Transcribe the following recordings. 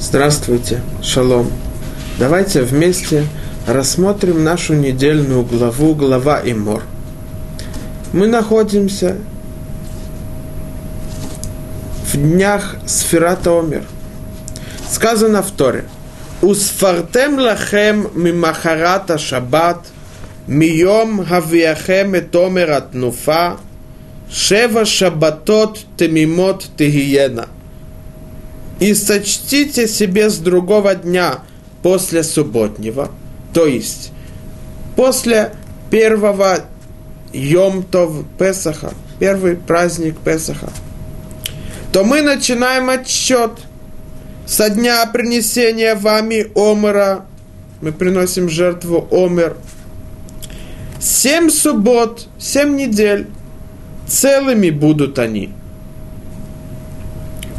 Здравствуйте, шалом. Давайте вместе рассмотрим нашу недельную главу, глава Имор. Мы находимся в днях Сферата Омер. Сказано в Торе. Усфартем лахем мимахарата шаббат, мием хавиахем et омер атнуфа, шева шаббатот темимот тегиена – и сочтите себе с другого дня после субботнего, то есть после первого Йомтов Песаха, первый праздник Песаха, то мы начинаем отсчет со дня принесения вами Омера, мы приносим жертву Омер, семь суббот, семь недель, целыми будут они –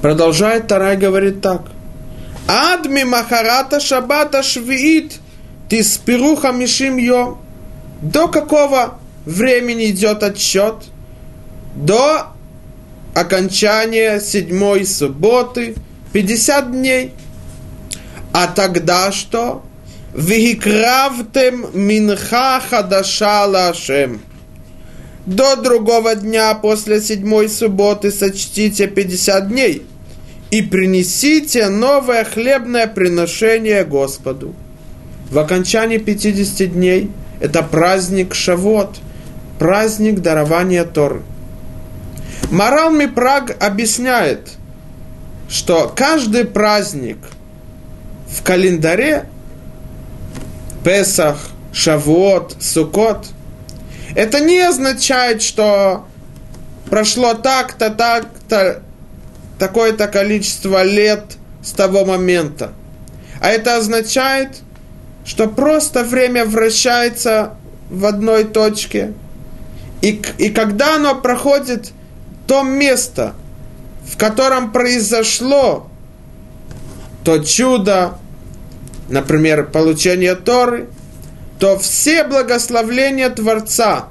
Продолжает Тарай говорит так. Адми махарата шабата швиит тиспируха мишим йом. До какого времени идет отсчет? До окончания седьмой субботы, 50 дней. А тогда что? Вихикравтем минха хадаша лашем. До другого дня после седьмой субботы сочтите 50 дней – и принесите новое хлебное приношение Господу. В окончании 50 дней это праздник Шавот, праздник дарования Торы. Морал Мипраг объясняет, что каждый праздник в календаре Песах, Шавот, Сукот, это не означает, что прошло так-то, так-то, такое-то количество лет с того момента. А это означает, что просто время вращается в одной точке. И, и когда оно проходит то место, в котором произошло то чудо, например, получение Торы, то все благословления Творца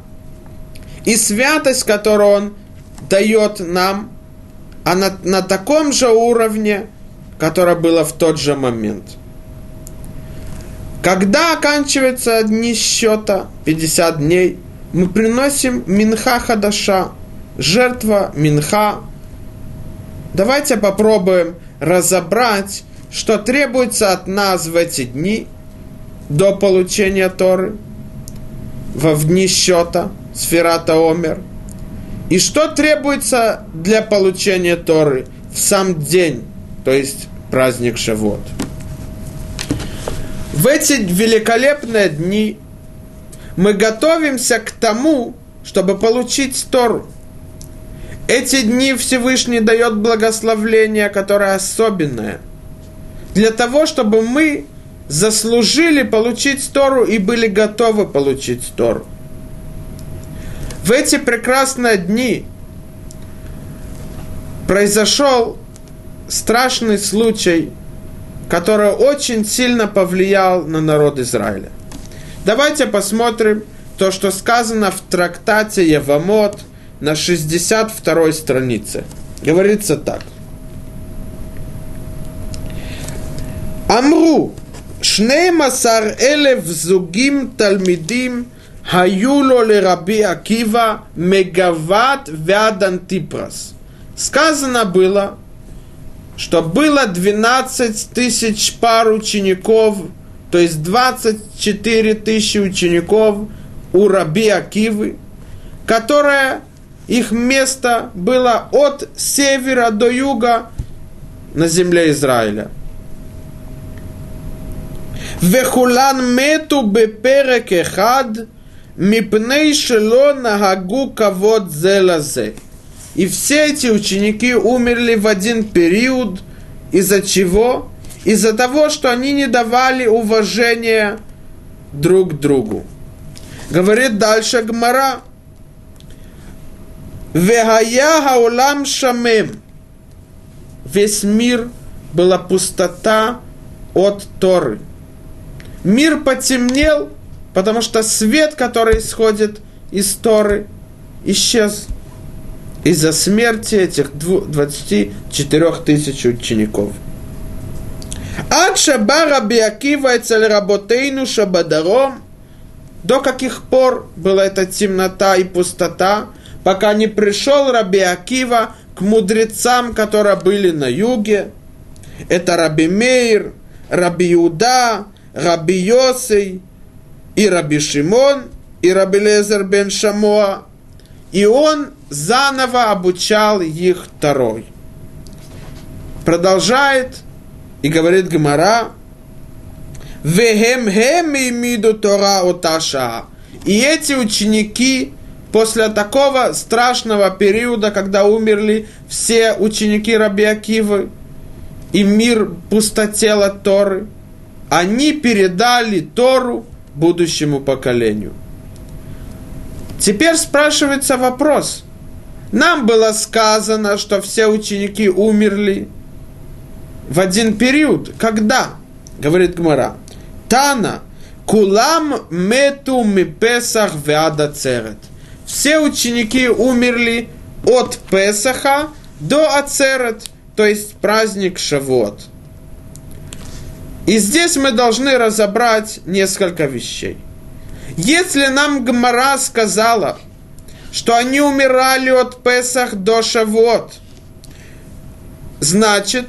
и святость, которую Он дает нам, а на, на таком же уровне, которое было в тот же момент. Когда оканчивается дни счета, 50 дней, мы приносим минха хадаша, жертва минха. Давайте попробуем разобрать, что требуется от нас в эти дни до получения Торы, во дни счета, сферата Омер – и что требуется для получения Торы в сам день, то есть праздник Шавот? В эти великолепные дни мы готовимся к тому, чтобы получить Тору. Эти дни Всевышний дает благословление, которое особенное, для того, чтобы мы заслужили получить Тору и были готовы получить Тору. В эти прекрасные дни произошел страшный случай, который очень сильно повлиял на народ Израиля. Давайте посмотрим то, что сказано в трактате Явамот на 62 странице. Говорится так. Амру, шнеймасар элев зугим талмидим Хаюло ле раби Акива мегават вядан типрас. Сказано было, что было 12 тысяч пар учеников, то есть 24 тысячи учеников у раби Акивы, которая их место было от севера до юга на земле Израиля. Вехулан мету беперек эхад Мипней шело нагагу кавод зелазе. И все эти ученики умерли в один период. Из-за чего? Из-за того, что они не давали уважения друг другу. Говорит дальше Гмара. Вегая хаулам шамем. Весь мир была пустота от Торы. Мир потемнел – потому что свет, который исходит из Торы, исчез из-за смерти этих 24 тысяч учеников. Ад шаба Раби Акива цель работейну шабадаром. До каких пор была эта темнота и пустота, пока не пришел Раби Акива к мудрецам, которые были на юге. Это Раби Мейр, Раби Юда, Раби Йосей и Раби Шимон, и Раби Лезер бен Шамоа. И он заново обучал их второй. Продолжает и говорит Гмара, Вехем хем имиду Тора оташа. И эти ученики после такого страшного периода, когда умерли все ученики Раби Акивы, и мир пустотел от Торы, они передали Тору будущему поколению. Теперь спрашивается вопрос. Нам было сказано, что все ученики умерли в один период. Когда? Говорит Гмара. Тана, кулам мету ми песах веада церет. Все ученики умерли от Песаха до Ацерет, то есть праздник Шавот. И здесь мы должны разобрать несколько вещей. Если нам Гмара сказала, что они умирали от Песах до Шавот, значит,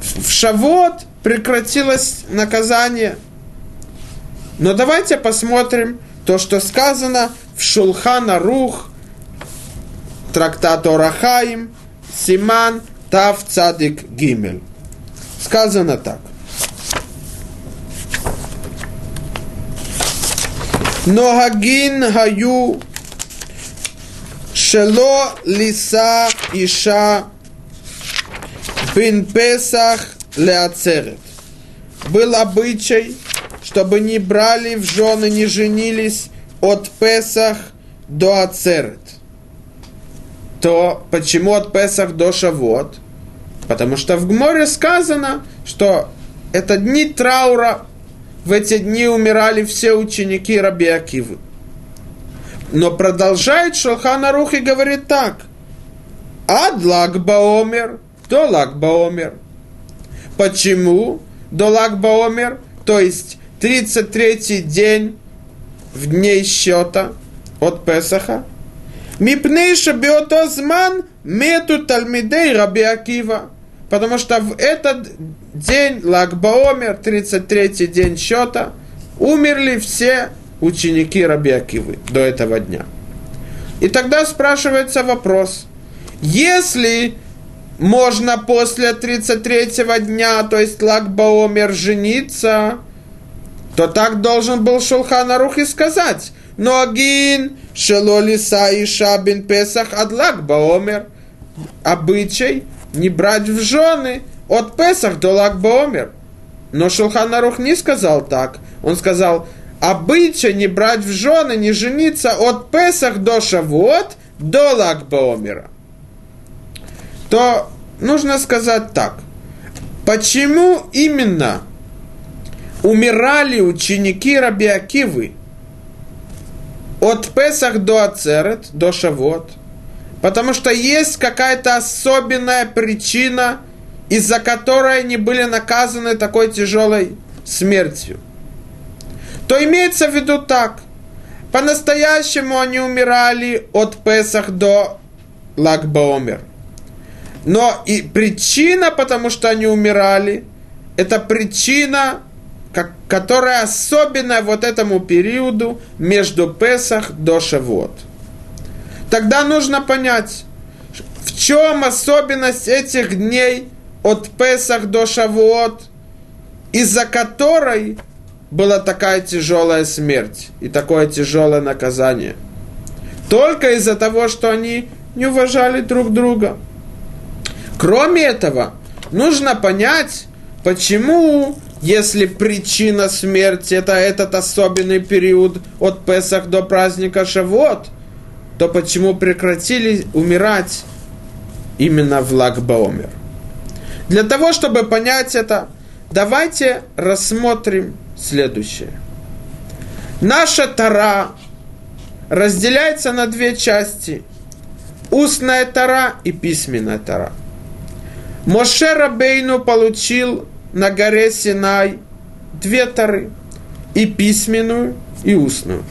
в Шавот прекратилось наказание. Но давайте посмотрим то, что сказано в Шулхана Рух, трактат Орахаим, Симан, Тав Цадик Гимель. Сказано так. Ногагин хаю шело лиса иша бин Песах леацерет. Был обычай, чтобы не брали в жены, не женились от Песах до Ацерет. То почему от Песах до Шавот? Потому что в Гморе сказано, что это дни траура, в эти дни умирали все ученики Раби Акивы. Но продолжает Шелхан Арух и говорит так. Ад Лагбаомер, до Лагбаомер. Почему до Лагбаомер? То есть 33-й день в дней счета от Песаха. Мипнейша биотозман мету тальмидей Раби Акива. Потому что в этот день, Лагбаомер, 33-й день счета, умерли все ученики Раби Акивы до этого дня. И тогда спрашивается вопрос, если можно после 33-го дня, то есть Лагбаомер, жениться, то так должен был Шулхан Арух и сказать, Ногин, Шелолиса и Шабин Песах Адлак Баомер. Обычай не брать в жены от Песах до Лагбаомер. Но Шулхан Арух не сказал так. Он сказал, обычай не брать в жены, не жениться от Песах до Шавуот до Лагбаомера. То нужно сказать так. Почему именно умирали ученики Раби Акивы от Песах до Ацерет, до Шавот, потому что есть какая-то особенная причина, из-за которой они были наказаны такой тяжелой смертью. То имеется в виду так. По-настоящему они умирали от Песах до Лагбаомер. Но и причина, потому что они умирали, это причина которая особенная вот этому периоду между Песах до Шавот. Тогда нужно понять, в чем особенность этих дней от Песах до Шавуот, из-за которой была такая тяжелая смерть и такое тяжелое наказание. Только из-за того, что они не уважали друг друга. Кроме этого, нужно понять, почему если причина смерти это этот особенный период от Песах до праздника Шавот, то почему прекратили умирать именно в Лагбаомер? Для того, чтобы понять это, давайте рассмотрим следующее. Наша Тара разделяется на две части. Устная Тара и письменная Тара. Моше Рабейну получил на горе Синай две Тары, и письменную, и устную.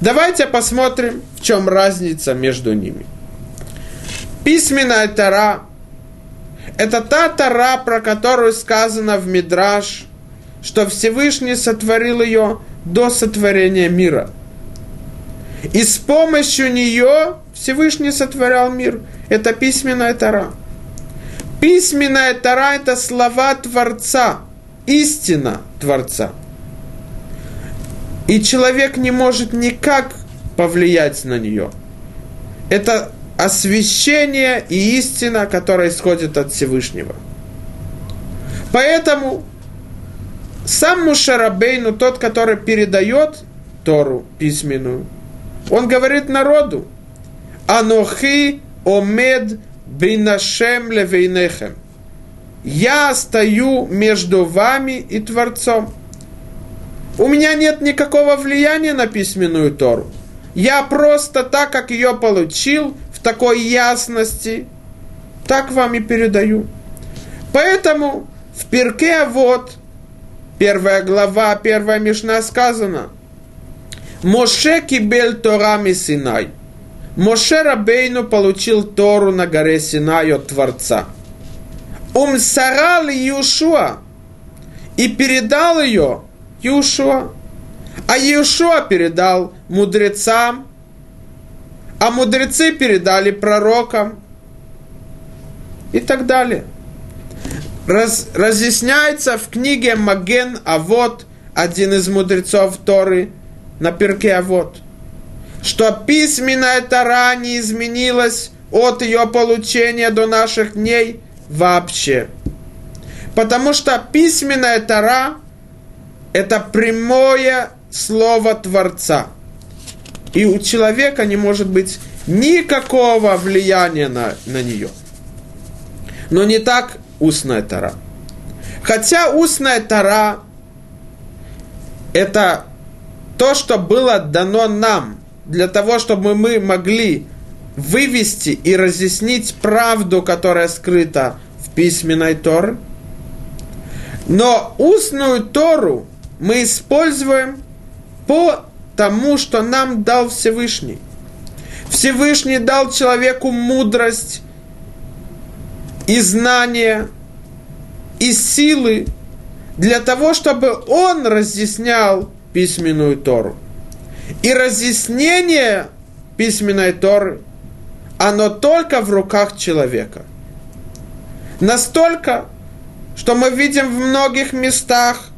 Давайте посмотрим, в чем разница между ними. Письменная Тара – это та Тара, про которую сказано в Мидраш, что Всевышний сотворил ее до сотворения мира. И с помощью нее Всевышний сотворял мир. Это письменная Тара. Письменная Тара – это слова Творца, истина Творца. И человек не может никак повлиять на нее. Это освящение и истина, которая исходит от Всевышнего. Поэтому сам Мушарабейну, тот, который передает Тору письменную, он говорит народу, Анохи омед бинашем левейнехем. Я стою между вами и Творцом. У меня нет никакого влияния на письменную Тору. Я просто так, как ее получил, в такой ясности, так вам и передаю. Поэтому в Перке вот первая глава, первая Мишна сказано, Моше кибель Тора Синай. Моше Рабейну получил Тору на горе Синай от Творца. Умсарал Юшуа и передал ее Юшуа. А Юшуа передал мудрецам, а мудрецы передали пророкам и так далее. Раз, разъясняется в книге Маген А вот один из мудрецов Торы на перке А вот что письменная Тара не изменилась от ее получения до наших дней вообще. Потому что письменная Тара – это прямое слово Творца. И у человека не может быть никакого влияния на, на нее. Но не так устная Тара. Хотя устная Тара – это то, что было дано нам для того, чтобы мы могли вывести и разъяснить правду, которая скрыта в письменной Торе. Но устную Тору мы используем по тому, что нам дал Всевышний. Всевышний дал человеку мудрость и знания, и силы для того, чтобы он разъяснял письменную Тору. И разъяснение письменной Торы, оно только в руках человека. Настолько, что мы видим в многих местах,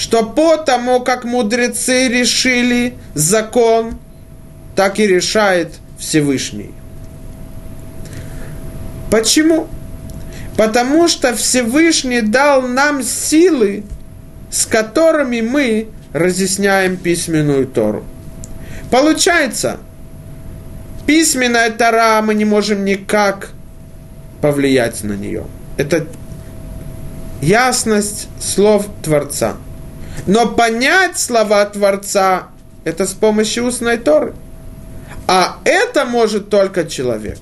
что по тому, как мудрецы решили закон, так и решает Всевышний. Почему? Потому что Всевышний дал нам силы, с которыми мы разъясняем письменную Тору. Получается, письменная Тора, мы не можем никак повлиять на нее. Это ясность слов Творца. Но понять слова Творца – это с помощью устной Торы. А это может только человек.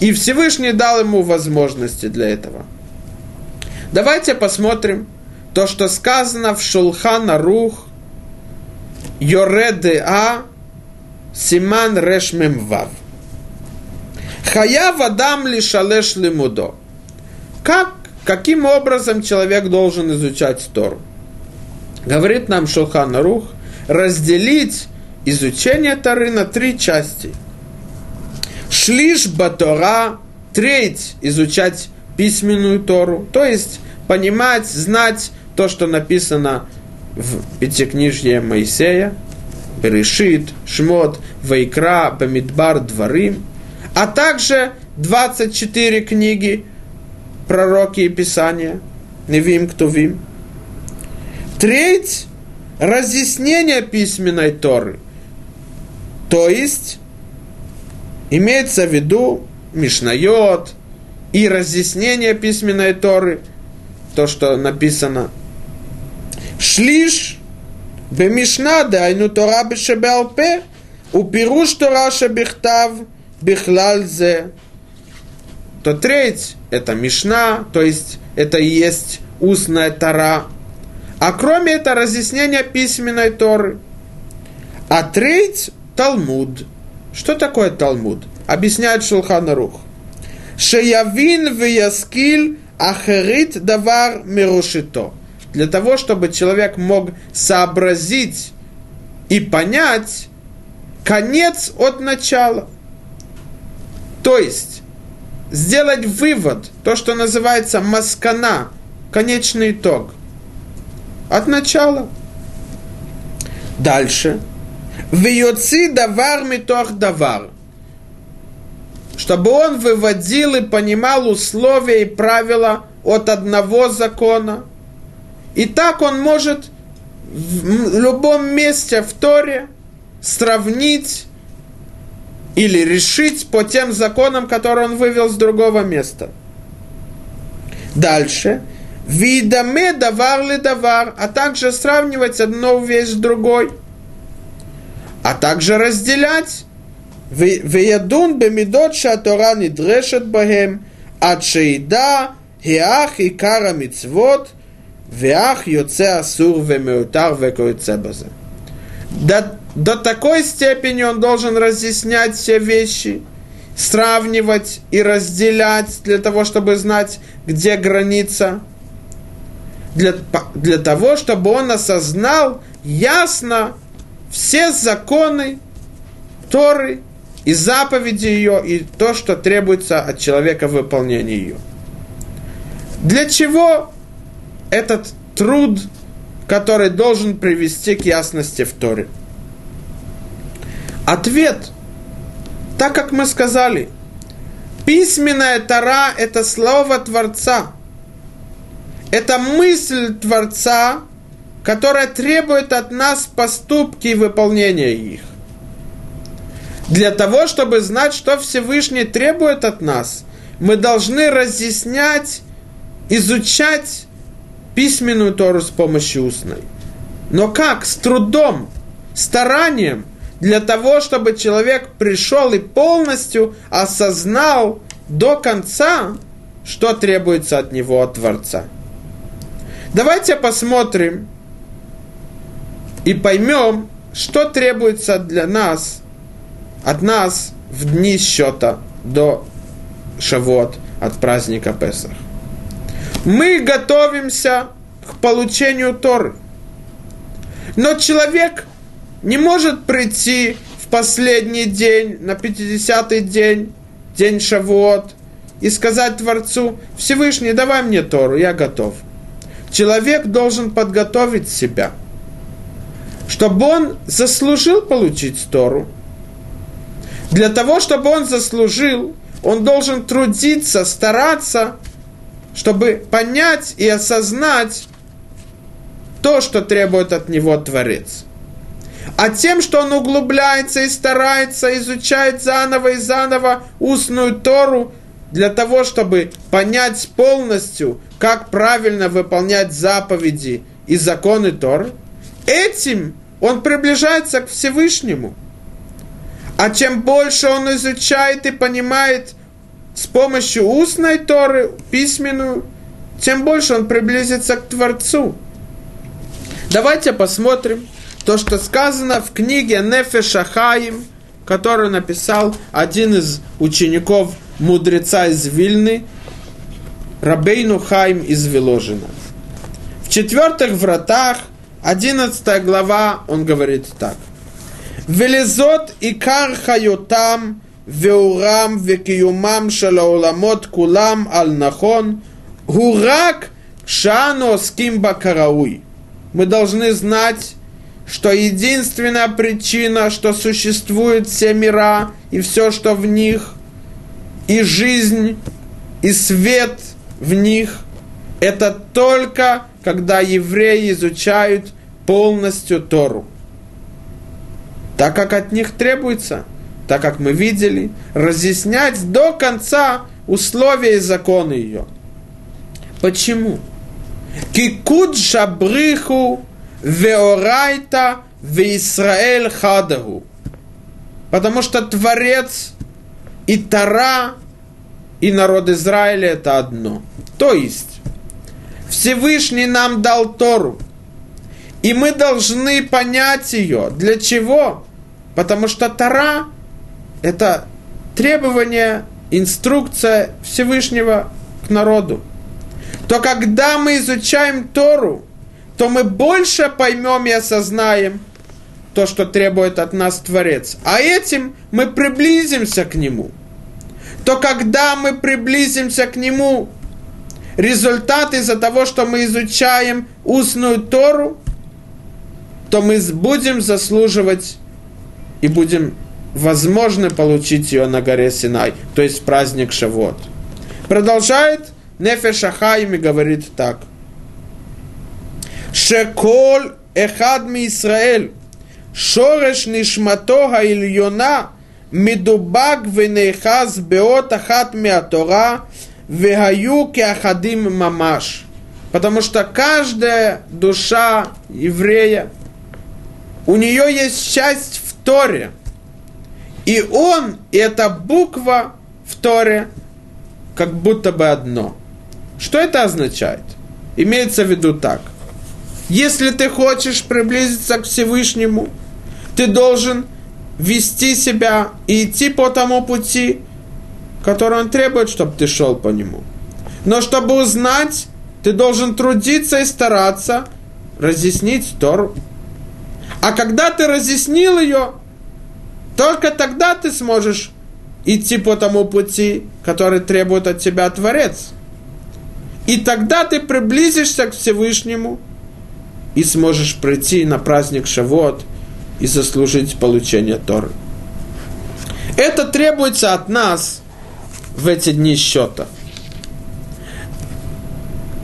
И Всевышний дал ему возможности для этого. Давайте посмотрим то, что сказано в Шулхана Рух, Йореде А, Симан Решмем Вав. Хая вадам лишалеш лимудо. Как, каким образом человек должен изучать Тору? Говорит нам Шулхан Рух, разделить изучение Торы на три части. Шлиш батора, треть изучать письменную Тору, то есть понимать, знать то, что написано в Пятикнижье Моисея, Решит, Шмот, Вайкра, Бамидбар, Дворим, а также 24 книги пророки и Писания, Невим, Ктувим треть разъяснения письменной Торы. То есть, имеется в виду Мишнайот и разъяснение письменной Торы, то, что написано. Шлиш бемишна дайну Тора бешебалпе, упируш Тора шебихтав бихлальзе. То треть – это Мишна, то есть это и есть устная Тора, а кроме этого разъяснение письменной Торы. А треть – Талмуд. Что такое Талмуд? Объясняет Шулханарух. Шеявин вияскиль ахерит давар мирушито. Для того, чтобы человек мог сообразить и понять конец от начала. То есть, сделать вывод, то, что называется маскана, конечный итог, от начала. Дальше. Вьоци давар митох давар. Чтобы он выводил и понимал условия и правила от одного закона. И так он может в любом месте в Торе сравнить или решить по тем законам, которые он вывел с другого места. Дальше. Видаме давар ли давар, а также сравнивать одну вещь с другой. А также разделять. Веядун бемидот шатора нидрешет бахем, ад шейда хиах и кара мицвот, веах йоце асур вемеутар векоице базе. До, до такой степени он должен разъяснять все вещи, сравнивать и разделять для того, чтобы знать, где граница – для, для того, чтобы он осознал ясно все законы Торы и заповеди ее, и то, что требуется от человека в выполнении ее. Для чего этот труд, который должен привести к ясности в Торе? Ответ, так как мы сказали, письменная Тора – это слово Творца – это мысль Творца, которая требует от нас поступки и выполнения их. Для того, чтобы знать, что Всевышний требует от нас, мы должны разъяснять, изучать письменную Тору с помощью устной. Но как? С трудом, старанием, для того, чтобы человек пришел и полностью осознал до конца, что требуется от него, от Творца. Давайте посмотрим и поймем, что требуется для нас, от нас в дни счета до Шавот, от праздника Песах. Мы готовимся к получению Торы. Но человек не может прийти в последний день, на 50-й день, день Шавуот, и сказать Творцу, Всевышний, давай мне Тору, я готов человек должен подготовить себя, чтобы он заслужил получить Тору. Для того, чтобы он заслужил, он должен трудиться, стараться, чтобы понять и осознать то, что требует от него Творец. А тем, что он углубляется и старается, изучает заново и заново устную Тору, для того, чтобы понять полностью, как правильно выполнять заповеди и законы Торы, этим он приближается к Всевышнему. А чем больше он изучает и понимает с помощью устной Торы, письменную, тем больше он приблизится к Творцу. Давайте посмотрим то, что сказано в книге Нефе Шахаим, которую написал один из учеников мудреца из Вильны, Рабейну Хайм из Веложина. В четвертых вратах, 11 глава, он говорит так. "Велизот и кархаютам веурам векиюмам шалауламот кулам альнахон гурак шано скимба карауй. Мы должны знать, что единственная причина, что существуют все мира и все, что в них – и жизнь, и свет – в них, это только когда евреи изучают полностью Тору. Так как от них требуется, так как мы видели, разъяснять до конца условия и законы ее. Почему? Кикуд шабриху веорайта в Израиль хадагу. Потому что Творец и Тара и народ Израиля это одно. То есть, Всевышний нам дал Тору. И мы должны понять ее. Для чего? Потому что Тора – это требование, инструкция Всевышнего к народу. То когда мы изучаем Тору, то мы больше поймем и осознаем то, что требует от нас Творец. А этим мы приблизимся к Нему. То когда мы приблизимся к Нему, результат из-за того, что мы изучаем устную Тору, то мы будем заслуживать и будем возможно получить ее на горе Синай, то есть праздник Шавот. Продолжает Нефеш и говорит так. Шеколь эхад ми Исраэль, Шореш нишмато ильона медубак венейхаз беот ахат миатора вегаю кеахадим мамаш. Потому что каждая душа еврея, у нее есть часть в Торе. И он, и эта буква в Торе, как будто бы одно. Что это означает? Имеется в виду так. Если ты хочешь приблизиться к Всевышнему – ты должен вести себя и идти по тому пути, который он требует, чтобы ты шел по нему. Но чтобы узнать, ты должен трудиться и стараться разъяснить Тору. А когда ты разъяснил ее, только тогда ты сможешь идти по тому пути, который требует от тебя Творец. И тогда ты приблизишься к Всевышнему и сможешь прийти на праздник Шавот и заслужить получение Торы. Это требуется от нас в эти дни счета.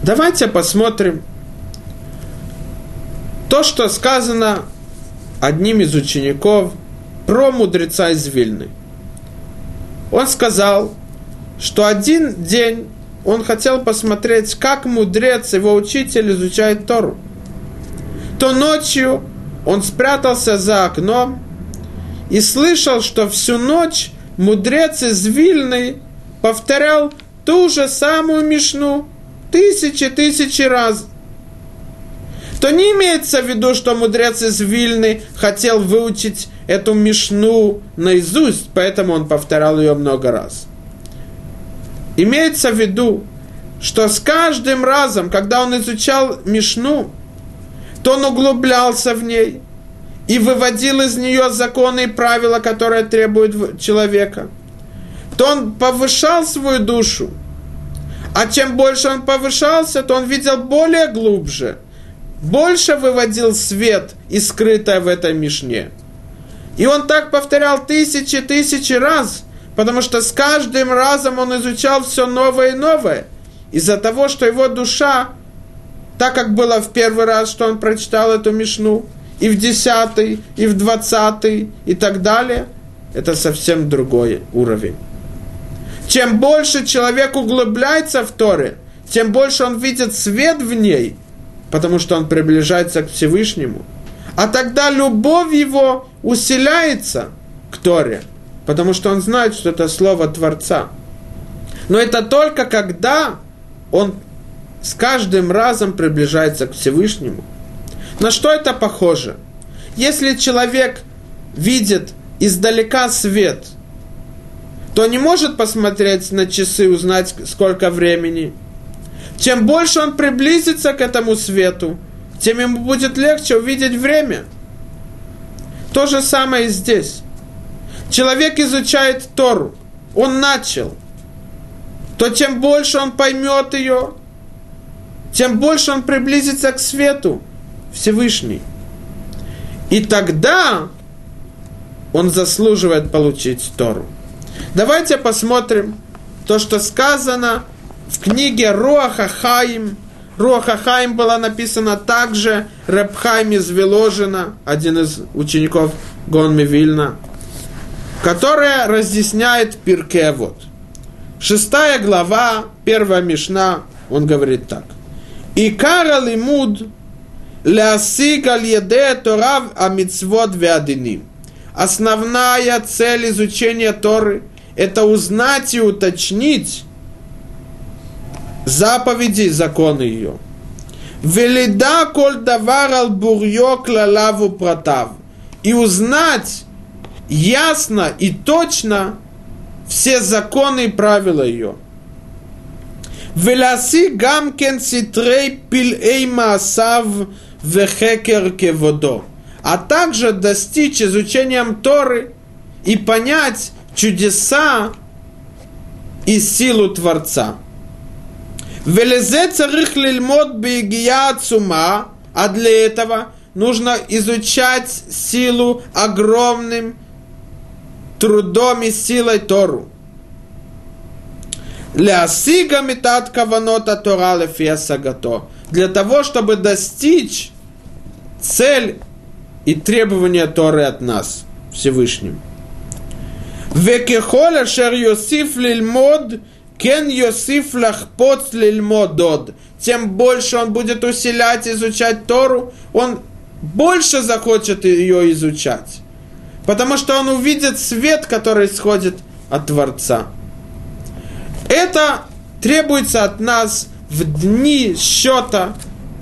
Давайте посмотрим то, что сказано одним из учеников про мудреца из Вильны. Он сказал, что один день он хотел посмотреть, как мудрец, его учитель, изучает Тору. То ночью он спрятался за окном и слышал, что всю ночь мудрец из Вильны повторял ту же самую мишну тысячи-тысячи раз то не имеется в виду, что мудрец из Вильны хотел выучить эту мишну наизусть, поэтому он повторял ее много раз. Имеется в виду, что с каждым разом, когда он изучал мишну, то он углублялся в ней и выводил из нее законы и правила, которые требуют человека, то он повышал свою душу. А чем больше он повышался, то он видел более глубже – больше выводил свет и скрытое в этой мишне. И он так повторял тысячи, тысячи раз, потому что с каждым разом он изучал все новое и новое. Из-за того, что его душа, так как было в первый раз, что он прочитал эту мишну, и в десятый, и в двадцатый, и так далее, это совсем другой уровень. Чем больше человек углубляется в Торе, тем больше он видит свет в ней – потому что он приближается к Всевышнему. А тогда любовь его усиляется к Торе, потому что он знает, что это слово Творца. Но это только когда он с каждым разом приближается к Всевышнему. На что это похоже? Если человек видит издалека свет, то не может посмотреть на часы, узнать, сколько времени – чем больше он приблизится к этому свету, тем ему будет легче увидеть время. То же самое и здесь. Человек изучает Тору, он начал, то чем больше он поймет ее, тем больше он приблизится к свету Всевышний. И тогда он заслуживает получить Тору. Давайте посмотрим то, что сказано в книге Руаха Хаим, Руаха Хаим была написана также Рабхайм из Виложина, один из учеников Гонми Вильна, которая разъясняет Пиркевод. Шестая глава, первая мишна, он говорит так. И кара лимуд лясик аль-еде торав амитсвот вядиним. Основная цель изучения Торы – это узнать и уточнить заповеди и законы ее. Велида коль давар ал бурьё клалаву протав. И узнать ясно и точно все законы и правила ее – Веласи гам кен ситрей пилей маасав вехекер кеводо. А также достичь изучением Торы и понять чудеса и силу Творца. Велезе царих лильмот бегия цума, а для этого нужно изучать силу огромным трудом и силой Тору. Лясига метат каванота Тора лефиасагато. Для того, чтобы достичь цель и требования Торы от нас, Всевышним. Векехоля шер Йосиф лильмод, кен Йосиф лахпоц лильмодод. Тем больше он будет усилять, изучать Тору, он больше захочет ее изучать. Потому что он увидит свет, который исходит от Творца. Это требуется от нас в дни счета,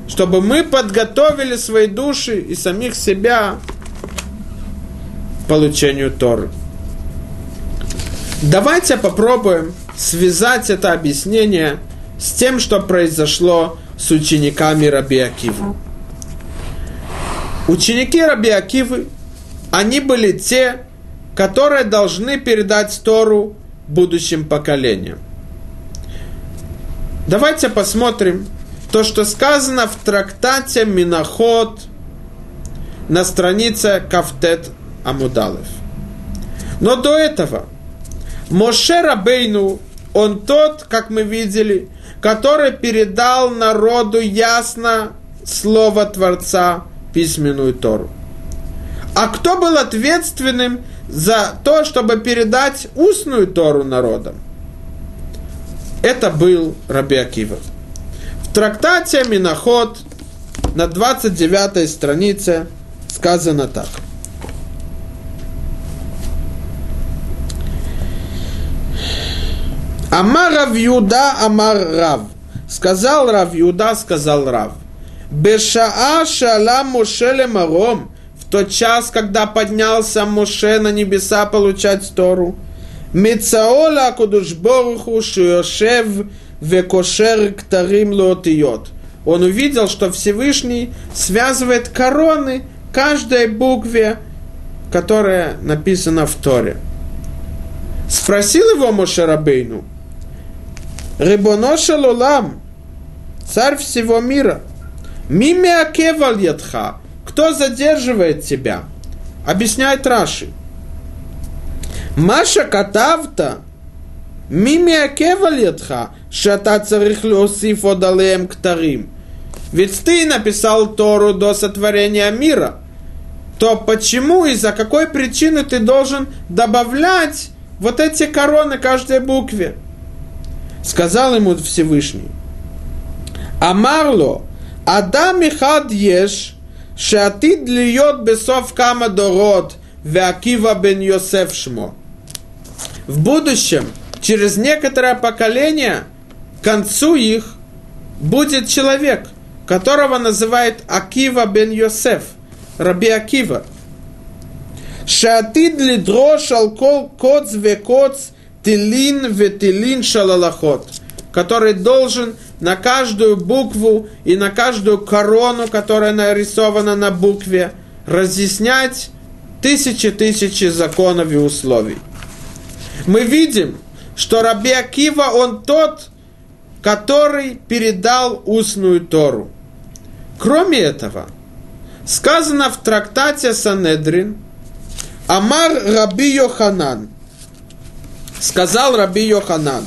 чтобы мы подготовили свои души и самих себя к получению Торы. Давайте попробуем связать это объяснение с тем, что произошло с учениками Раби Акивы. Ученики Раби Акивы, они были те, которые должны передать Тору будущим поколениям. Давайте посмотрим то, что сказано в трактате Миноход на странице Кафтет Амудалев. Но до этого Моше Рабейну, он тот, как мы видели, который передал народу ясно слово Творца, письменную Тору. А кто был ответственным за то, чтобы передать устную Тору народам? Это был Раби Акива. В трактате Миноход на 29 странице сказано так. Амар Рав Юда, Амар Рав. Сказал Рав Юда, сказал Рав. Бешаа шала Моше Маром. В тот час, когда поднялся Моше на небеса получать Тору. Мицаола Кудушборуху Шиошев Векошер Ктарим Лотиот. Он увидел, что Всевышний связывает короны каждой букве, которая написана в Торе. Спросил его Мошерабейну, Рибоноша Лолам, царь всего мира, Мимя Кевал Ядха, кто задерживает тебя? Объясняет Раши. Маша Катавта, Мимия Кевалетха, Шата царих леосиф одалеем ктарим. Ведь ты написал Тору до сотворения мира. То почему и за какой причины ты должен добавлять вот эти короны каждой букве? Сказал ему Всевышний. Амарло, Адам и хад еш, шатид льет бесов кама дород, веакива бен Йосеф шмо в будущем, через некоторое поколение, к концу их будет человек, которого называют Акива бен Йосеф, Раби Акива. Шатид лидрош алкол коц векоц тилин ветилин шалалахот, который должен на каждую букву и на каждую корону, которая нарисована на букве, разъяснять тысячи-тысячи законов и условий мы видим, что Раби Акива, он тот, который передал устную Тору. Кроме этого, сказано в трактате Санедрин, Амар Раби Йоханан, сказал Раби Йоханан,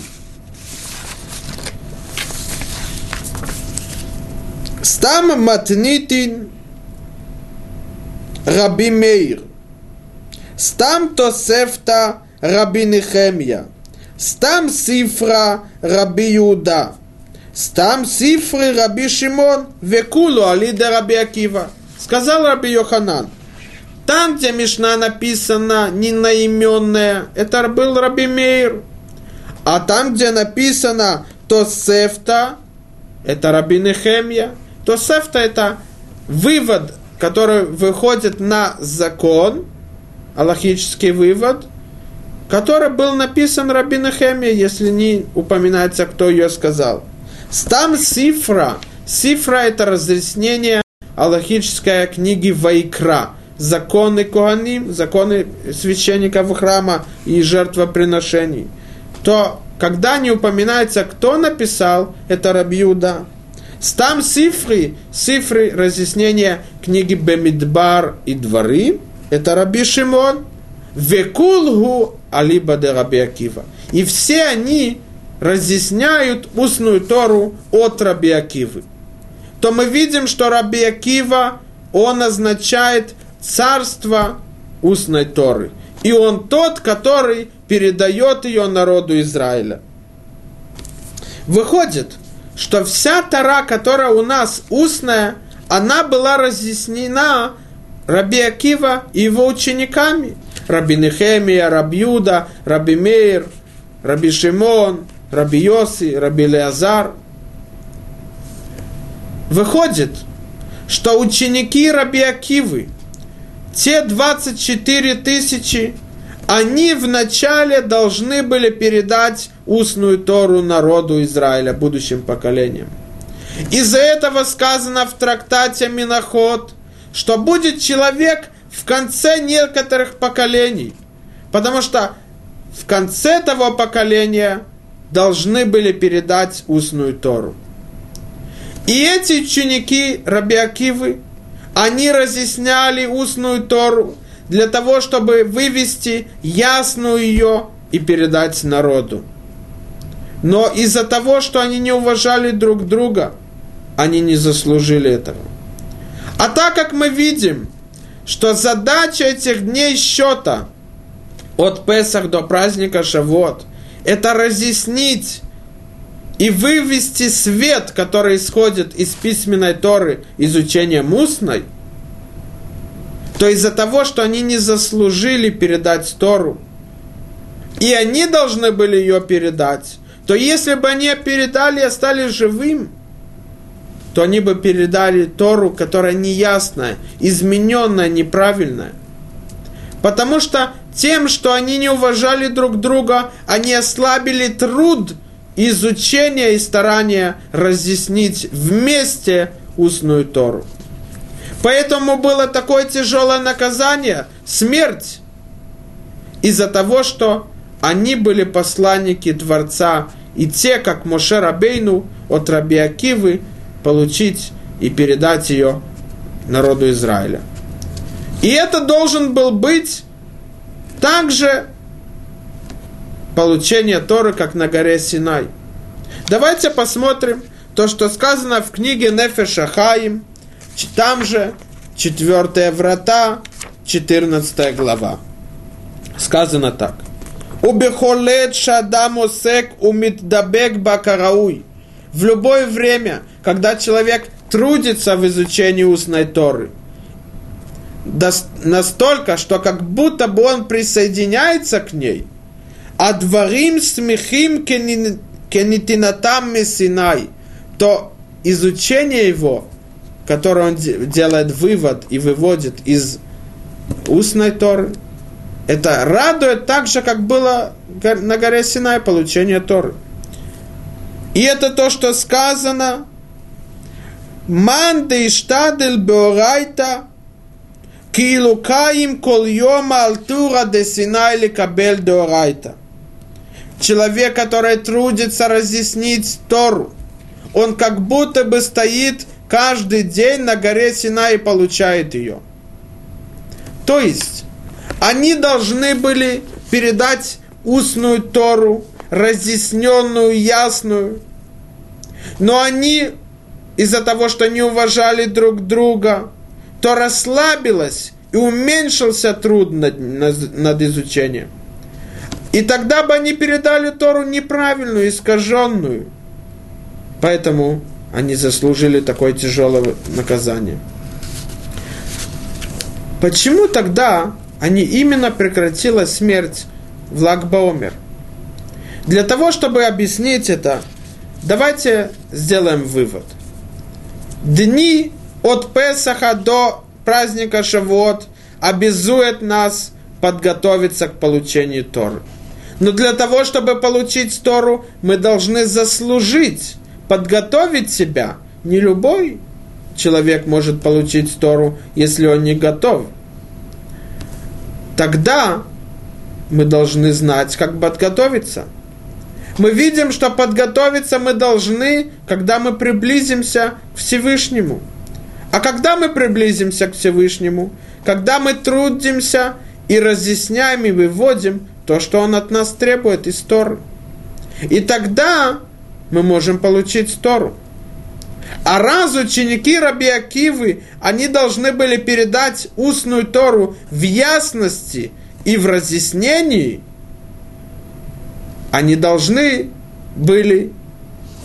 Стам матнитин Раби Мейр, Стам Тосефта Раби Нехемия. Стам сифра Раби Иуда. Стам сифры Раби Шимон. Векулу алида Раби Акива. Сказал Раби Йоханан. Там, где Мишна написана ненаименная, это был Раби Мейр. А там, где написано Тосефта, это Раби то сефта – это вывод, который выходит на закон, аллахический вывод – который был написан Рабин Хеме, если не упоминается, кто ее сказал. Там сифра. Сифра – это разъяснение аллахической книги Вайкра. Законы Коаним, законы священников храма и жертвоприношений. То, когда не упоминается, кто написал, это Рабиуда. Там сифры, сифры разъяснения книги Бемидбар и Дворы, это Раби Шимон. Векулгу алиба де Раби Акива. И все они разъясняют устную Тору от Раби Акивы. То мы видим, что Раби Акива, он означает царство устной Торы. И он тот, который передает ее народу Израиля. Выходит, что вся Тора, которая у нас устная, она была разъяснена Раби Акива и его учениками. Раби Нехемия, Раби Юда, Раби Мейр, Раби Шимон, Раби Йоси, Раби Леазар. Выходит, что ученики Раби Акивы, те 24 тысячи, они вначале должны были передать устную Тору народу Израиля, будущим поколениям. Из-за этого сказано в трактате Миноход, что будет человек в конце некоторых поколений. Потому что в конце того поколения должны были передать устную Тору. И эти ученики Раби Акивы, они разъясняли устную Тору для того, чтобы вывести ясную ее и передать народу. Но из-за того, что они не уважали друг друга, они не заслужили этого. А так как мы видим, что задача этих дней счета от Песах до праздника Шавот – это разъяснить и вывести свет, который исходит из письменной Торы, изучения устной, то из-за того, что они не заслужили передать Тору, и они должны были ее передать, то если бы они передали и остались живым – то они бы передали Тору, которая неясная, измененная, неправильная. Потому что тем, что они не уважали друг друга, они ослабили труд изучения и старания разъяснить вместе устную Тору. Поэтому было такое тяжелое наказание, смерть, из-за того, что они были посланники Творца, и те, как Моше Рабейну от Раби Акивы, получить и передать ее народу Израиля. И это должен был быть также получение Торы, как на горе Синай. Давайте посмотрим то, что сказано в книге Нефеша Хаим, там же, четвертая врата, 14 глава. Сказано так. Убехолет шадам осек умитдабек бакарауй. В любое время, когда человек трудится в изучении устной Торы, настолько, что как будто бы он присоединяется к ней, а дворим смехим кенитинатам месинай, то изучение его, которое он делает вывод и выводит из устной Торы, это радует так же, как было на горе Синай получение Торы. И это то, что сказано Ман де иштадель беорайта, килукаим кол алтура де синай ли кабель деорайта. Человек, который трудится разъяснить Тору, он как будто бы стоит каждый день на горе Синай и получает ее. То есть, они должны были передать устную Тору, разъясненную, ясную, но они из-за того, что не уважали друг друга, то расслабилась и уменьшился труд над, над, изучением. И тогда бы они передали Тору неправильную, искаженную. Поэтому они заслужили такое тяжелое наказание. Почему тогда они именно прекратила смерть в Лагбаумер? Для того, чтобы объяснить это, давайте сделаем вывод – дни от Песаха до праздника Шавуот обязует нас подготовиться к получению Торы. Но для того, чтобы получить Тору, мы должны заслужить, подготовить себя. Не любой человек может получить Тору, если он не готов. Тогда мы должны знать, как подготовиться. Мы видим, что подготовиться мы должны, когда мы приблизимся к Всевышнему. А когда мы приблизимся к Всевышнему, когда мы трудимся и разъясняем и выводим то, что Он от нас требует из Торы. И тогда мы можем получить Тору. А раз ученики Раби Акивы, они должны были передать устную Тору в ясности и в разъяснении, они должны были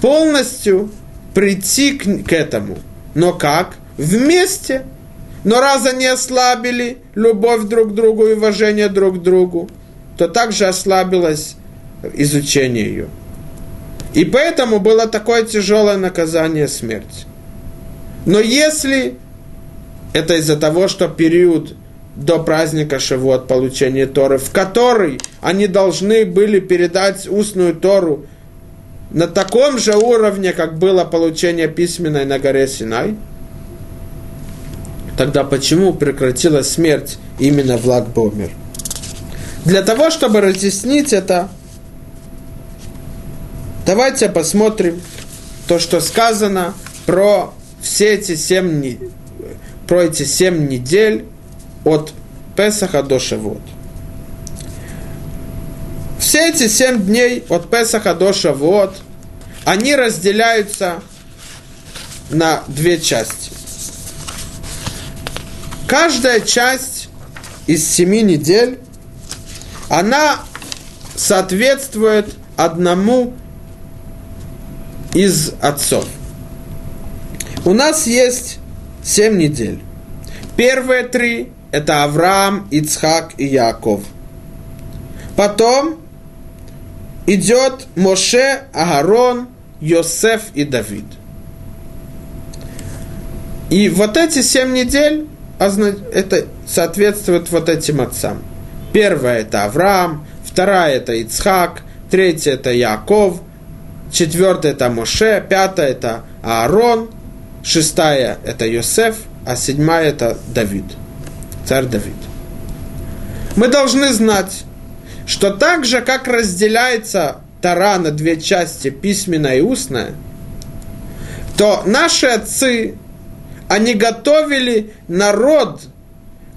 полностью прийти к, к этому. Но как? Вместе. Но раз они ослабили любовь друг к другу и уважение друг к другу, то также ослабилось изучение ее. И поэтому было такое тяжелое наказание смерть. Но если это из-за того, что период до праздника Шавуот, получения Торы, в который они должны были передать устную Тору на таком же уровне, как было получение письменной на горе Синай, тогда почему прекратилась смерть именно в Лагбомер? Для того, чтобы разъяснить это, давайте посмотрим то, что сказано про все эти семь, про эти семь недель от Песаха до Шавот. Все эти семь дней от Песаха до Шавот, они разделяются на две части. Каждая часть из семи недель она соответствует одному из отцов. У нас есть семь недель. Первые три – это Авраам, Ицхак и Яков. Потом идет Моше, Агарон, Йосеф и Давид. И вот эти семь недель, это соответствует вот этим отцам – Первая это Авраам, вторая это Ицхак, третья это Яков, четвертая это Моше, пятая это Аарон, шестая это Йосеф, а седьмая это Давид, царь Давид. Мы должны знать, что так же, как разделяется Тара на две части, письменная и устная, то наши отцы, они готовили народ –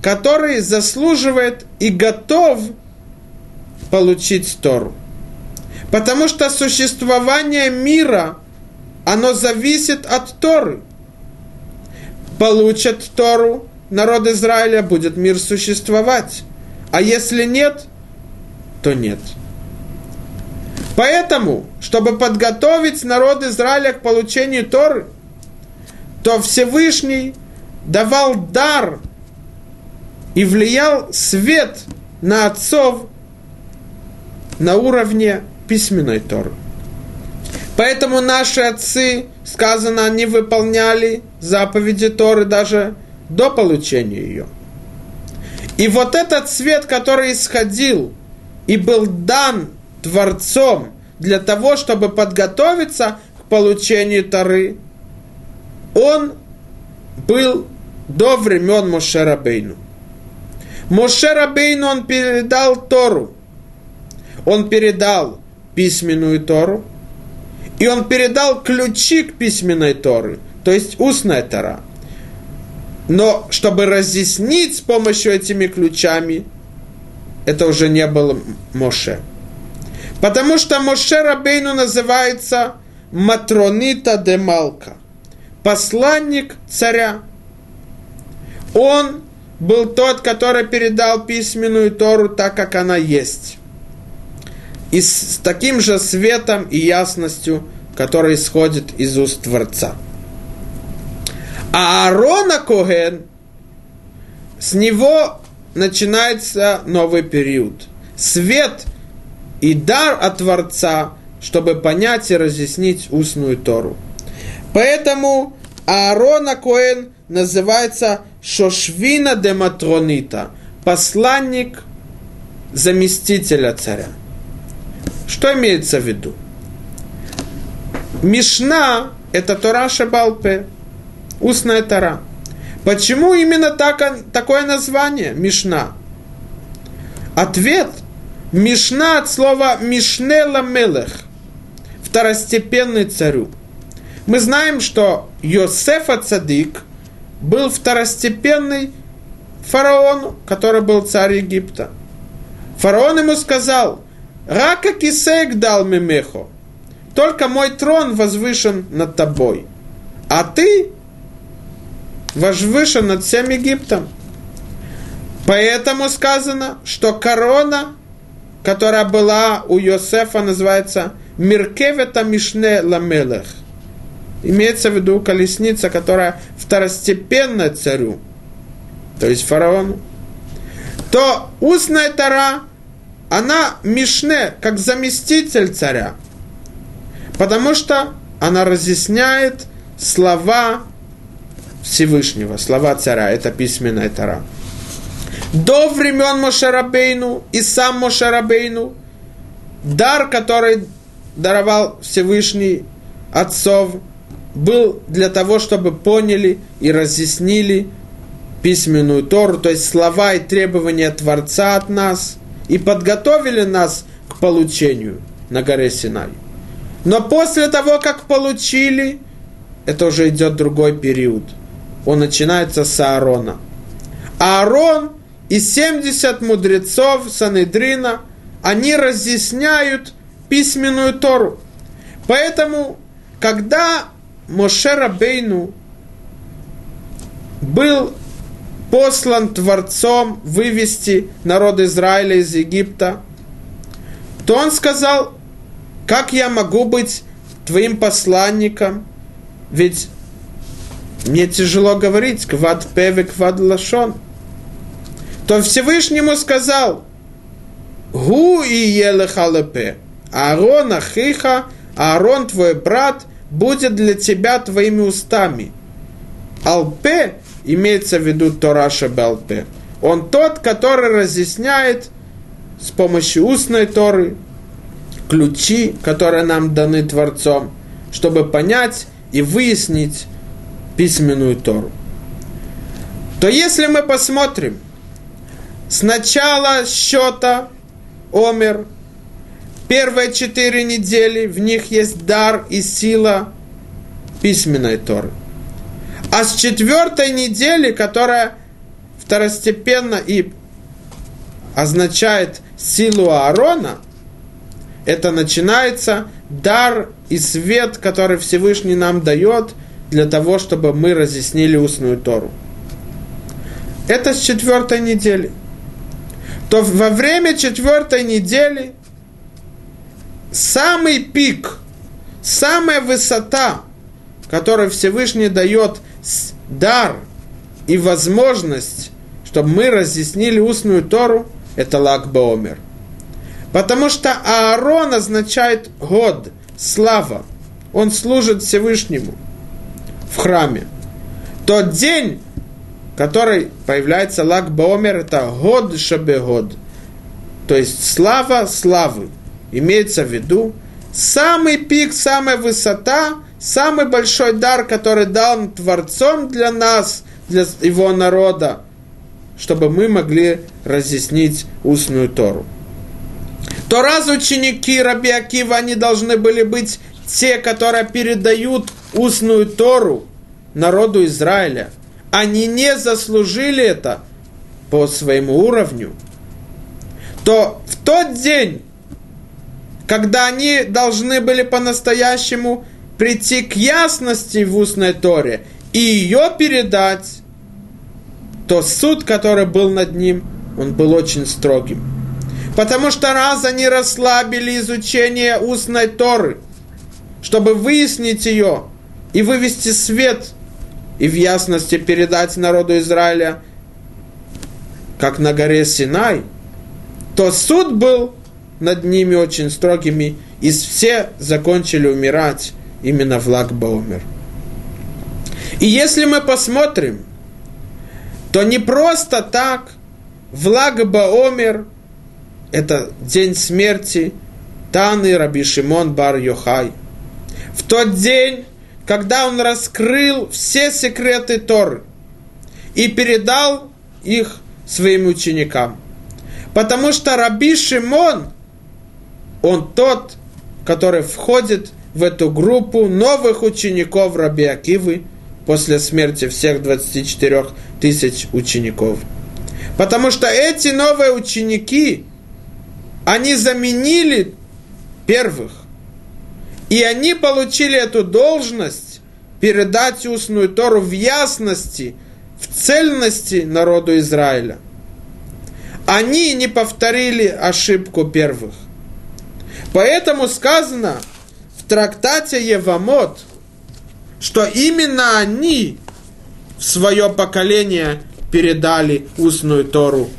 который заслуживает и готов получить Тору. Потому что существование мира, оно зависит от Торы. Получат Тору, народ Израиля, будет мир существовать. А если нет, то нет. Поэтому, чтобы подготовить народ Израиля к получению Торы, то Всевышний давал дар и влиял свет на отцов на уровне письменной Торы. Поэтому наши отцы, сказано, они выполняли заповеди Торы даже до получения ее. И вот этот свет, который исходил и был дан Творцом для того, чтобы подготовиться к получению Торы, он был до времен Мошерабейну. Моше Рабейну он передал Тору. Он передал письменную Тору. И он передал ключи к письменной Торы, то есть устная Тора. Но чтобы разъяснить с помощью этими ключами, это уже не было Моше. Потому что Моше Рабейну называется Матронита де Малка, посланник царя. Он был тот, который передал письменную Тору так, как она есть. И с таким же светом и ясностью, который исходит из уст Творца. А Аарона Коген, с него начинается новый период. Свет и дар от Творца, чтобы понять и разъяснить устную Тору. Поэтому Аарона Коэн называется Шошвина де Матронита, посланник заместителя царя. Что имеется в виду? Мишна – это Тора Шабалпе, устная Тора. Почему именно так, такое название Мишна? Ответ – Мишна от слова Мишнела Мелех, второстепенный царю. Мы знаем, что Йосефа Цадик был второстепенный фараону, который был царь Египта. Фараон ему сказал, «Рака кисек дал мемехо, только мой трон возвышен над тобой, а ты возвышен над всем Египтом». Поэтому сказано, что корона, которая была у Йосефа, называется Миркевета Мишне Ламелех. Имеется в виду колесница, которая второстепенная царю, то есть фараону. То устная тара, она Мишне, как заместитель царя, потому что она разъясняет слова Всевышнего, слова царя, это письменная тара. До времен Мошарабейну и сам Мошарабейну дар, который даровал Всевышний отцов, был для того, чтобы поняли и разъяснили письменную Тору, то есть слова и требования Творца от нас, и подготовили нас к получению на горе Синай. Но после того, как получили, это уже идет другой период. Он начинается с Аарона. Аарон и 70 мудрецов Санедрина, они разъясняют письменную Тору. Поэтому, когда Моше Рабейну был послан Творцом вывести народ Израиля из Египта, то он сказал, как я могу быть твоим посланником, ведь мне тяжело говорить, квад певе, квад лашон. То Всевышнему сказал, гу и елехалепе, Аарон Ахиха, Аарон твой брат, будет для тебя твоими устами. Алпе имеется в виду Тораша Балпе. Он тот, который разъясняет с помощью устной Торы ключи, которые нам даны Творцом, чтобы понять и выяснить письменную Тору. То если мы посмотрим с начала счета Омер – Первые четыре недели в них есть дар и сила письменной Торы. А с четвертой недели, которая второстепенно и означает силу Аарона, это начинается дар и свет, который Всевышний нам дает для того, чтобы мы разъяснили устную Тору. Это с четвертой недели. То во время четвертой недели самый пик, самая высота, которую Всевышний дает дар и возможность, чтобы мы разъяснили устную Тору, это Лагбаомер. Потому что Аарон означает год, слава. Он служит Всевышнему в храме. Тот день, который появляется Лагбаомер, это год шабегод. То есть слава славы имеется в виду самый пик, самая высота, самый большой дар, который дал Творцом для нас, для его народа, чтобы мы могли разъяснить устную Тору. То раз ученики Раби Акива, они должны были быть те, которые передают устную Тору народу Израиля. Они не заслужили это по своему уровню. То в тот день, когда они должны были по-настоящему прийти к ясности в устной Торе и ее передать, то суд, который был над ним, он был очень строгим. Потому что раз они расслабили изучение устной Торы, чтобы выяснить ее и вывести свет и в ясности передать народу Израиля, как на горе Синай, то суд был над ними очень строгими, и все закончили умирать именно в Лагбаумер. И если мы посмотрим, то не просто так в Лагбаомер, это день смерти Таны Раби Шимон Бар Йохай, в тот день, когда он раскрыл все секреты Торы и передал их своим ученикам. Потому что Раби Шимон, он тот, который входит в эту группу новых учеников Раби Акивы после смерти всех 24 тысяч учеников. Потому что эти новые ученики, они заменили первых. И они получили эту должность передать устную Тору в ясности, в цельности народу Израиля. Они не повторили ошибку первых. Поэтому сказано в трактате Евамот, что именно они в свое поколение передали устную Тору.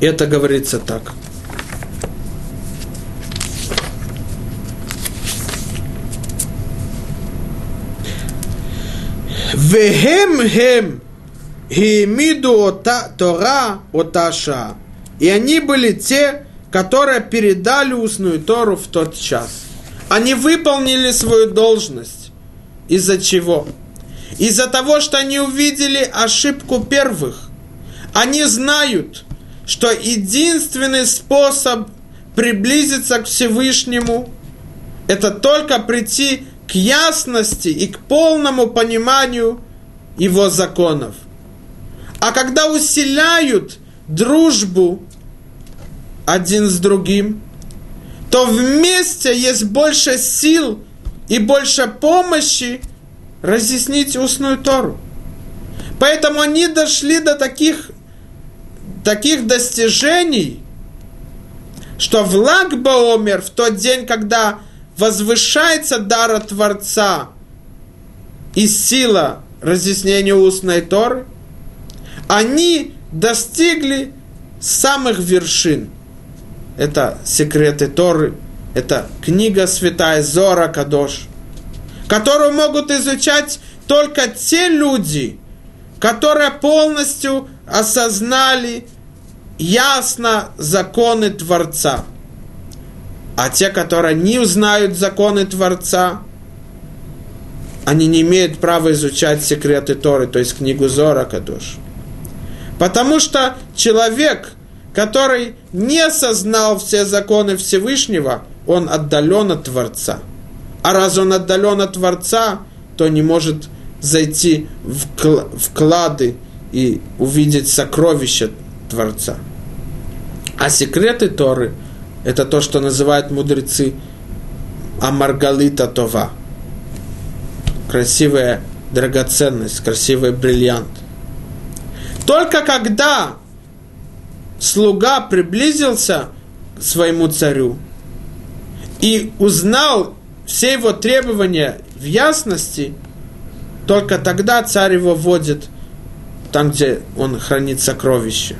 Это говорится так. Вехем хем ота, Тора оташа. И они были те, которые передали устную Тору в тот час. Они выполнили свою должность. Из-за чего? Из-за того, что они увидели ошибку первых. Они знают, что единственный способ приблизиться к Всевышнему – это только прийти к ясности и к полному пониманию его законов. А когда усиляют дружбу один с другим, то вместе есть больше сил и больше помощи разъяснить устную Тору. Поэтому они дошли до таких, таких достижений, что в Лагбаомер, в тот день, когда возвышается дара Творца и сила разъяснения устной Торы, они достигли самых вершин. Это секреты Торы, это книга Святая Зора Кадош, которую могут изучать только те люди, которые полностью осознали ясно законы Творца. А те, которые не узнают законы Творца, они не имеют права изучать секреты Торы, то есть книгу Зора Кадош. Потому что человек, который не осознал все законы Всевышнего, он отдален от Творца. А раз он отдален от Творца, то не может зайти в клады и увидеть сокровища Творца. А секреты Торы – это то, что называют мудрецы Амаргалита Това. Красивая драгоценность, красивый бриллиант – только когда слуга приблизился к своему царю и узнал все его требования в ясности, только тогда царь его вводит там, где он хранит сокровища.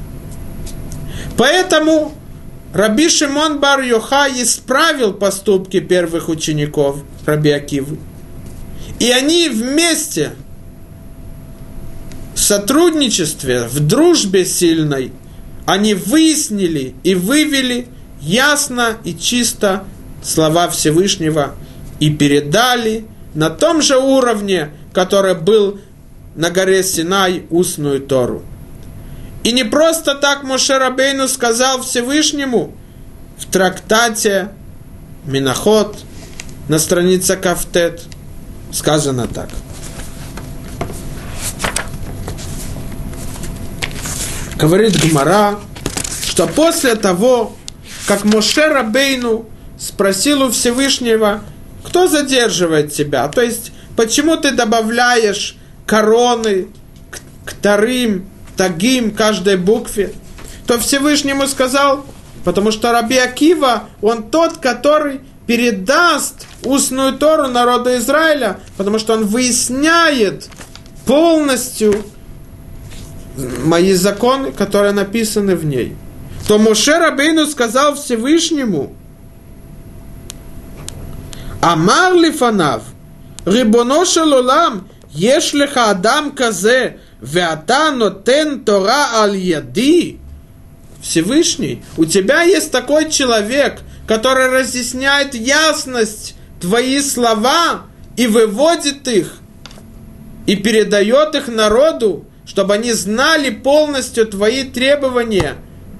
Поэтому Раби Шимон Бар Йоха исправил поступки первых учеников Раби Акивы. И они вместе – в сотрудничестве, в дружбе сильной, они выяснили и вывели ясно и чисто слова Всевышнего и передали на том же уровне, который был на горе Синай устную Тору. И не просто так Мошерабейну сказал Всевышнему в трактате Миноход на странице Кафтет. Сказано так – говорит Гмара, что после того, как Моше Рабейну спросил у Всевышнего, кто задерживает тебя, то есть почему ты добавляешь короны к, к Тарим, Тагим, каждой букве, то Всевышнему сказал, потому что Раби Акива, он тот, который передаст устную Тору народу Израиля, потому что он выясняет полностью мои законы, которые написаны в ней, то Моше Рабейну сказал Всевышнему, Амар Лифанав, Рибоно Шалолам, Ешлиха Адам Казе, Веата Нотен Тора Аль Яди, Всевышний, у тебя есть такой человек, который разъясняет ясность твои слова и выводит их, и передает их народу, чтобы они знали полностью твои требования,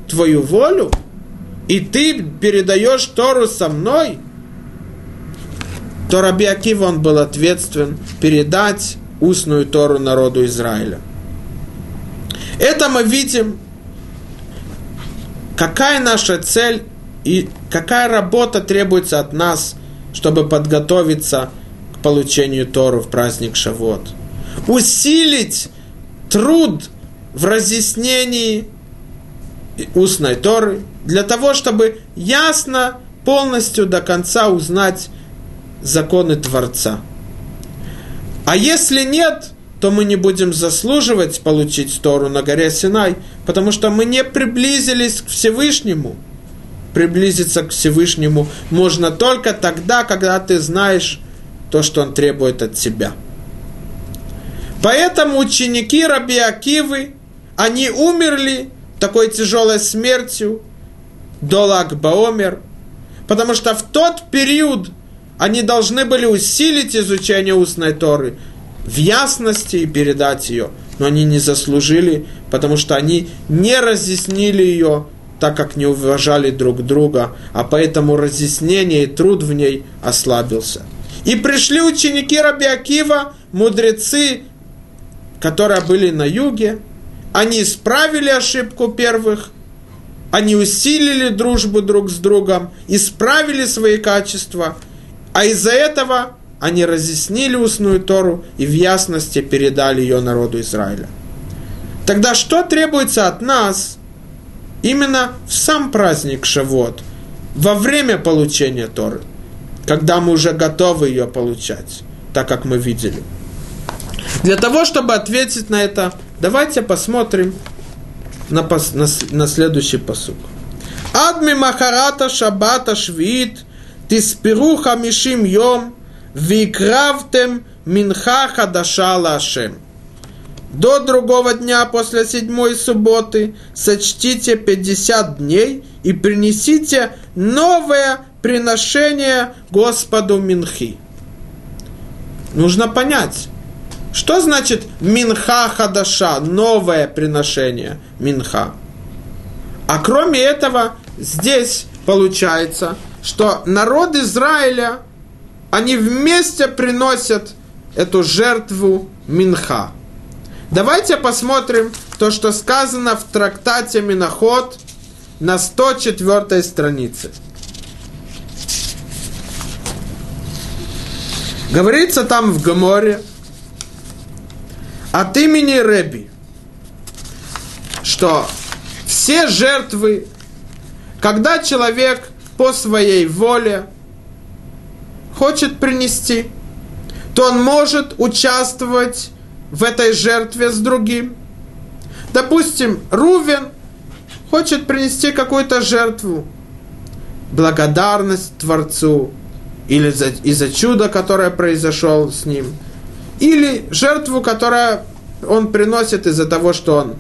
твою волю, и ты передаешь Тору со мной, то Раби Акива, он был ответственен передать устную Тору народу Израиля. Это мы видим, какая наша цель и какая работа требуется от нас, чтобы подготовиться к получению Тору в праздник Шавот. Усилить труд в разъяснении устной Торы для того, чтобы ясно, полностью до конца узнать законы Творца. А если нет, то мы не будем заслуживать получить Тору на горе Синай, потому что мы не приблизились к Всевышнему. Приблизиться к Всевышнему можно только тогда, когда ты знаешь то, что Он требует от тебя. Поэтому ученики Раби Акивы, они умерли такой тяжелой смертью до Лагбаомер, потому что в тот период они должны были усилить изучение устной Торы в ясности и передать ее. Но они не заслужили, потому что они не разъяснили ее, так как не уважали друг друга, а поэтому разъяснение и труд в ней ослабился. И пришли ученики Раби Акива, мудрецы, которые были на юге, они исправили ошибку первых, они усилили дружбу друг с другом, исправили свои качества – а из-за этого они разъяснили устную Тору и в ясности передали ее народу Израиля. Тогда что требуется от нас именно в сам праздник Шавот, во время получения Торы, когда мы уже готовы ее получать, так как мы видели? Для того, чтобы ответить на это, давайте посмотрим на, пос, на, на следующий посук. Адми Махарата Шабата Швид – Тиспиру хамишим йом, викравтем минха хадаша лашем. До другого дня после седьмой субботы сочтите 50 дней и принесите новое приношение Господу Минхи. Нужно понять, что значит Минха Хадаша, новое приношение Минха. А кроме этого, здесь получается, что народ Израиля, они вместе приносят эту жертву Минха. Давайте посмотрим то, что сказано в трактате Миноход на 104 странице. Говорится там в Гаморе от имени Реби, что все жертвы, когда человек по своей воле хочет принести, то он может участвовать в этой жертве с другим. Допустим, Рувен хочет принести какую-то жертву, благодарность Творцу, или за, из-за чуда, которое произошло с ним, или жертву, которую он приносит из-за того, что он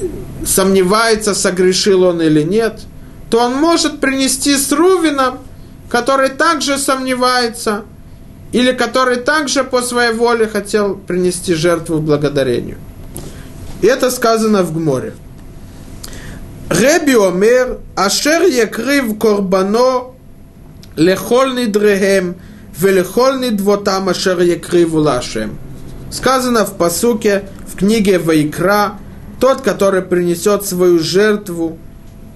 э, сомневается, согрешил он или нет – то он может принести с Рувином, который также сомневается, или который также по своей воле хотел принести жертву благодарению. И это сказано в Гморе. Реби омер, ашер якрив корбано лехол нидрехем, велехол нидвотам ашер якриву лашем. Сказано в посуке в книге Вайкра, тот, который принесет свою жертву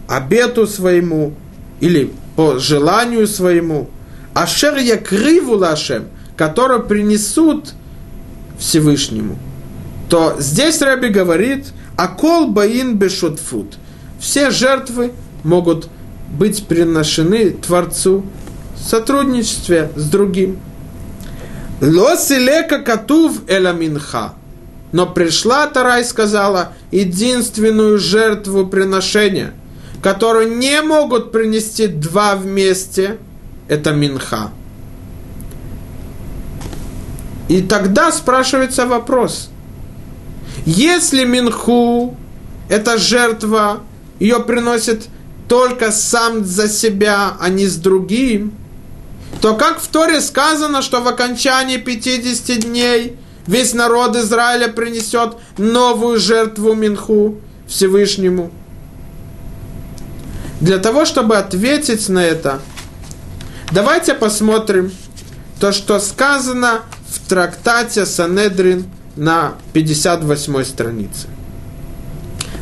обету своему или по желанию своему, ашер я криву лашем, который принесут Всевышнему, то здесь Раби говорит, акол баин бешутфут. Все жертвы могут быть приношены Творцу в сотрудничестве с другим. Лосилека катув эламинха. Но пришла Тара и сказала единственную жертву приношения – которую не могут принести два вместе, это минха. И тогда спрашивается вопрос. Если Минху – это жертва, ее приносит только сам за себя, а не с другим, то как в Торе сказано, что в окончании 50 дней весь народ Израиля принесет новую жертву Минху Всевышнему. Для того, чтобы ответить на это, давайте посмотрим то, что сказано в трактате Санедрин на 58 странице.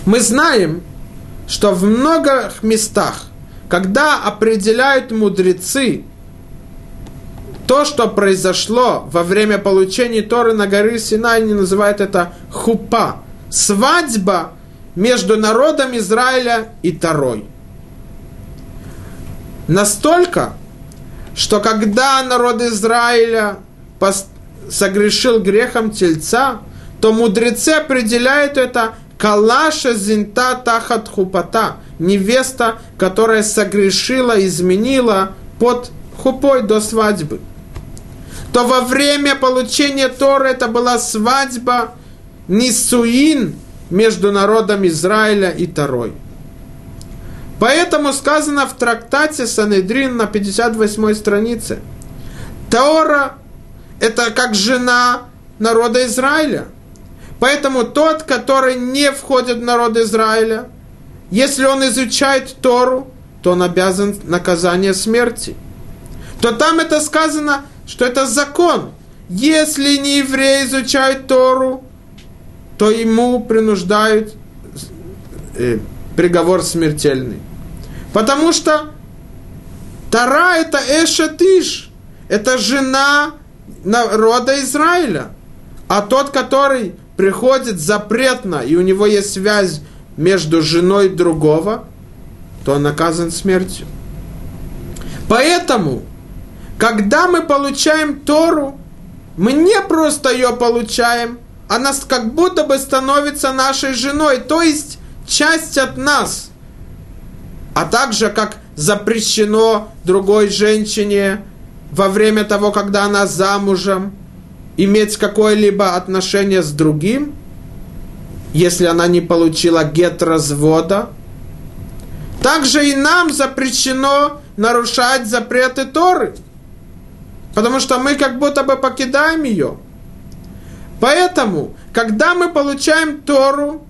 Мы знаем, что в многих местах, когда определяют мудрецы то, что произошло во время получения Торы на горе Синай, они называют это хупа, свадьба между народом Израиля и Торой. Настолько, что когда народ Израиля согрешил грехом тельца, то мудрецы определяют это Калаша зинта тахат хупата, невеста, которая согрешила, изменила под хупой до свадьбы. То во время получения Торы это была свадьба Нисуин между народом Израиля и Торой. Поэтому сказано в трактате Санедрин на 58 странице. Тора – это как жена народа Израиля – Поэтому тот, который не входит в народ Израиля, если он изучает Тору, то он обязан наказание смерти. То там это сказано, что это закон. Если не евреи изучают Тору, то ему принуждают э, приговор смертельный. Потому что Тара это Эшатиш, это жена народа Израиля. А тот, который приходит запретно, и у него есть связь между женой другого, то он наказан смертью. Поэтому, когда мы получаем Тору, мы не просто ее получаем, она как будто бы становится нашей женой, то есть часть от нас. А также, как запрещено другой женщине во время того, когда она замужем – иметь какое-либо отношение с другим, если она не получила гет развода. Также и нам запрещено нарушать запреты Торы, потому что мы как будто бы покидаем ее. Поэтому, когда мы получаем Тору,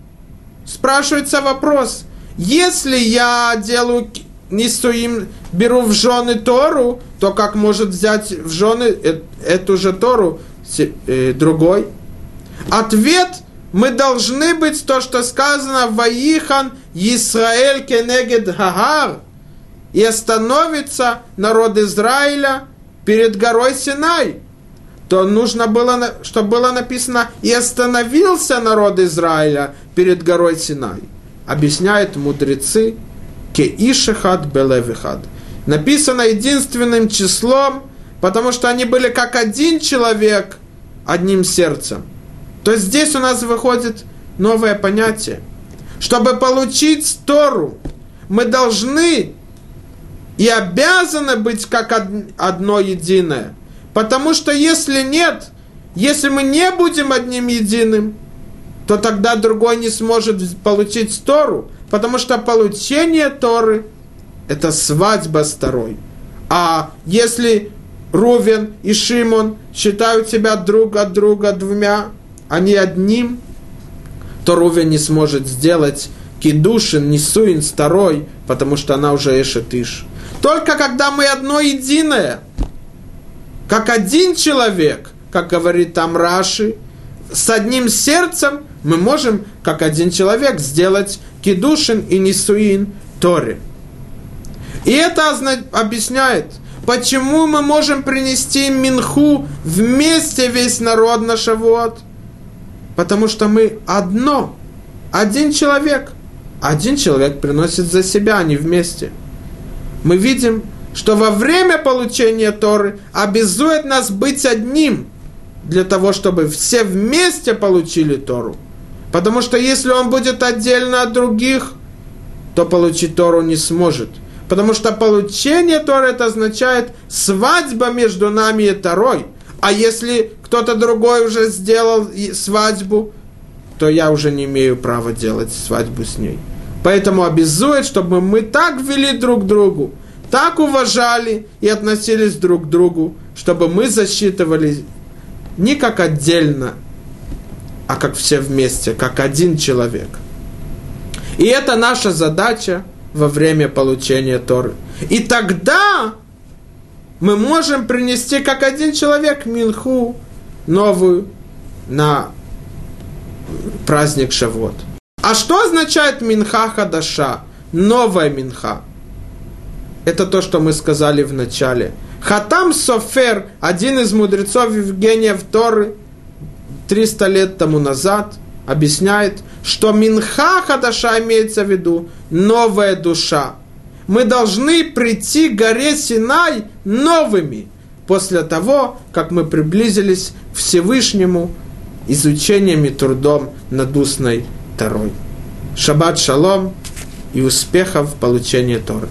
спрашивается вопрос, если я делаю несу им, беру в жены Тору, то как может взять в жены э, эту же Тору Э, другой? Ответ мы должны быть то, что сказано Ваихан Исраэль кенегед Хагар и остановится народ Израиля перед горой Синай. То нужно было, чтобы было написано и остановился народ Израиля перед горой Синай. Объясняют мудрецы Кеишехад Белевихад. Написано единственным числом – потому что они были как один человек, одним сердцем. То есть здесь у нас выходит новое понятие. Чтобы получить Тору, мы должны и обязаны быть как одно единое. Потому что если нет, если мы не будем одним единым, то тогда другой не сможет получить Тору, потому что получение Торы – это свадьба с Торой. А если Рувен и Шимон считают себя друг от друга двумя, а не одним, то Рувен не сможет сделать кидушин, несуин второй, потому что она уже эшетиш. Только когда мы одно единое, как один человек, как говорит там Раши, с одним сердцем мы можем, как один человек, сделать кидушин и несуин Торе. И это объясняет – Почему мы можем принести минху вместе весь народ на Шавуот? Потому что мы одно, один человек. Один человек приносит за себя, а не вместе. Мы видим, что во время получения Торы обязует нас быть одним, для того, чтобы все вместе получили Тору. Потому что если он будет отдельно от других, то получить Тору не сможет – Потому что получение Торы это означает свадьба между нами и Торой. А если кто-то другой уже сделал свадьбу, то я уже не имею права делать свадьбу с ней. Поэтому обязует, чтобы мы так вели друг другу, так уважали и относились друг к другу, чтобы мы засчитывали не как отдельно, а как все вместе, как один человек. И это наша задача во время получения Торы. И тогда мы можем принести как один человек минху новую на праздник Шавот. А что означает минха хадаша? Новая минха. Это то, что мы сказали в начале. Хатам Софер, один из мудрецов Евгения Торы, 300 лет тому назад, объясняет, что Минха Хадаша имеется в виду новая душа. Мы должны прийти к горе Синай новыми, после того, как мы приблизились к Всевышнему изучением и трудом над устной Торой. Шаббат шалом и успехов в получении Торы.